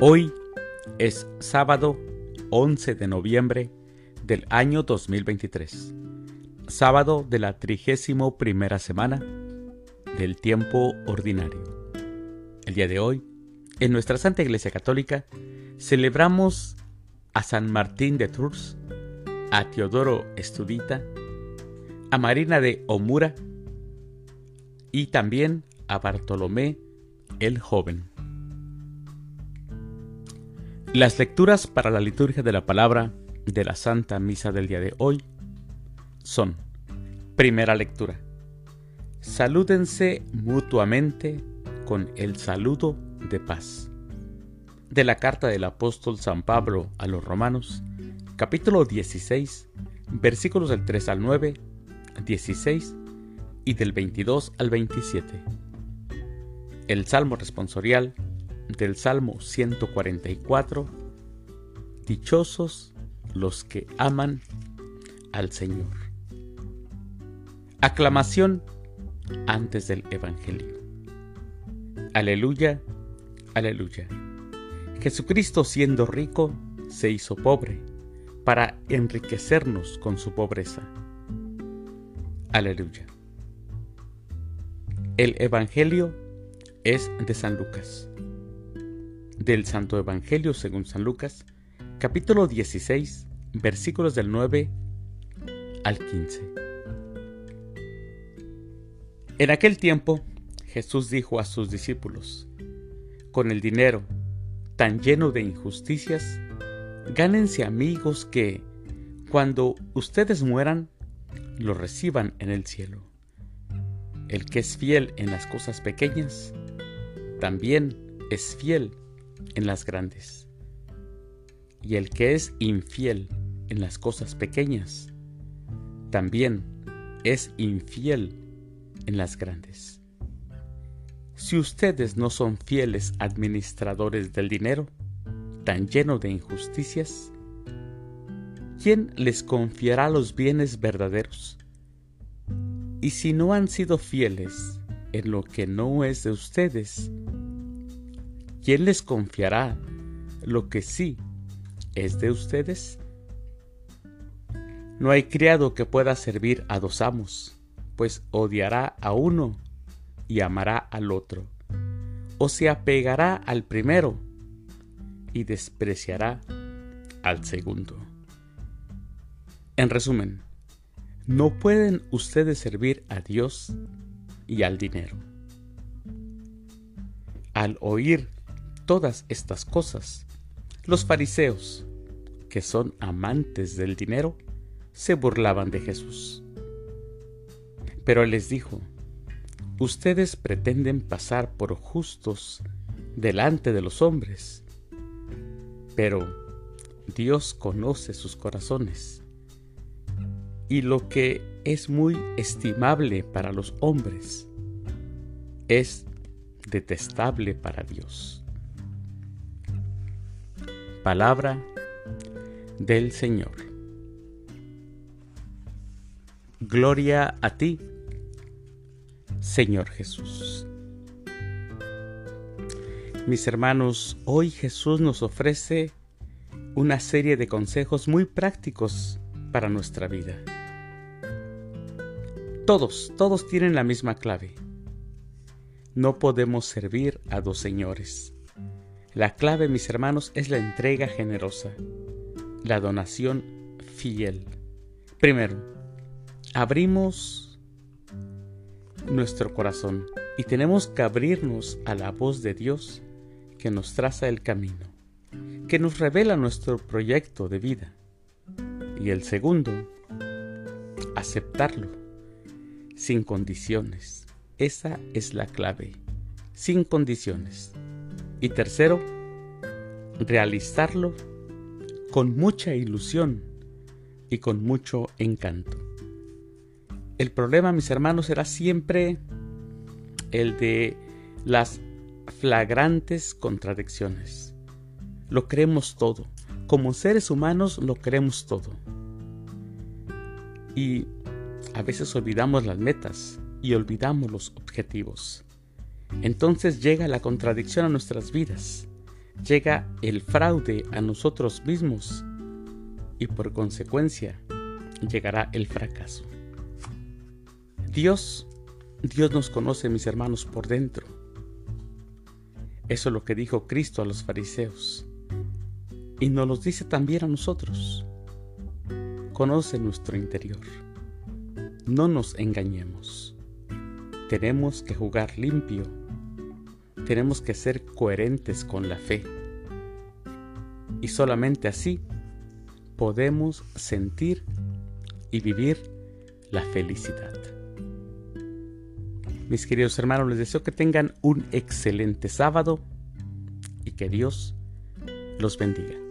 Hoy es sábado 11 de noviembre del año 2023, sábado de la trigésimo primera semana del tiempo ordinario. El día de hoy, en nuestra Santa Iglesia Católica, celebramos a San Martín de Tours, a Teodoro Estudita, a Marina de Omura y también a Bartolomé el Joven. Las lecturas para la liturgia de la palabra de la Santa Misa del día de hoy son, primera lectura, salúdense mutuamente con el saludo de paz. De la carta del apóstol San Pablo a los romanos, capítulo 16, versículos del 3 al 9, 16 y del 22 al 27. El Salmo responsorial del Salmo 144, Dichosos los que aman al Señor. Aclamación antes del Evangelio. Aleluya, aleluya. Jesucristo siendo rico se hizo pobre para enriquecernos con su pobreza. Aleluya. El Evangelio es de San Lucas del Santo Evangelio según San Lucas, capítulo 16, versículos del 9 al 15. En aquel tiempo Jesús dijo a sus discípulos, con el dinero tan lleno de injusticias, gánense amigos que, cuando ustedes mueran, lo reciban en el cielo. El que es fiel en las cosas pequeñas, también es fiel en las grandes. Y el que es infiel en las cosas pequeñas, también es infiel en las grandes. Si ustedes no son fieles administradores del dinero, tan lleno de injusticias, ¿quién les confiará los bienes verdaderos? Y si no han sido fieles en lo que no es de ustedes, ¿quién les confiará lo que sí es de ustedes? No hay criado que pueda servir a dos amos, pues odiará a uno y amará al otro, o se apegará al primero y despreciará al segundo. En resumen, no pueden ustedes servir a Dios y al dinero. Al oír todas estas cosas, los fariseos, que son amantes del dinero, se burlaban de Jesús. Pero les dijo, ustedes pretenden pasar por justos delante de los hombres, pero Dios conoce sus corazones. Y lo que es muy estimable para los hombres es detestable para Dios. Palabra del Señor. Gloria a ti, Señor Jesús. Mis hermanos, hoy Jesús nos ofrece una serie de consejos muy prácticos para nuestra vida. Todos, todos tienen la misma clave. No podemos servir a dos señores. La clave, mis hermanos, es la entrega generosa, la donación fiel. Primero, abrimos nuestro corazón y tenemos que abrirnos a la voz de Dios que nos traza el camino, que nos revela nuestro proyecto de vida. Y el segundo, aceptarlo, sin condiciones. Esa es la clave, sin condiciones. Y tercero, realizarlo con mucha ilusión y con mucho encanto. El problema, mis hermanos, será siempre el de las flagrantes contradicciones. Lo creemos todo. Como seres humanos lo creemos todo. Y a veces olvidamos las metas y olvidamos los objetivos. Entonces llega la contradicción a nuestras vidas. llega el fraude a nosotros mismos y por consecuencia llegará el fracaso. Dios, Dios nos conoce, mis hermanos, por dentro. Eso es lo que dijo Cristo a los fariseos. Y nos lo dice también a nosotros. Conoce nuestro interior. No nos engañemos. Tenemos que jugar limpio. Tenemos que ser coherentes con la fe. Y solamente así podemos sentir y vivir la felicidad. Mis queridos hermanos, les deseo que tengan un excelente sábado y que Dios los bendiga.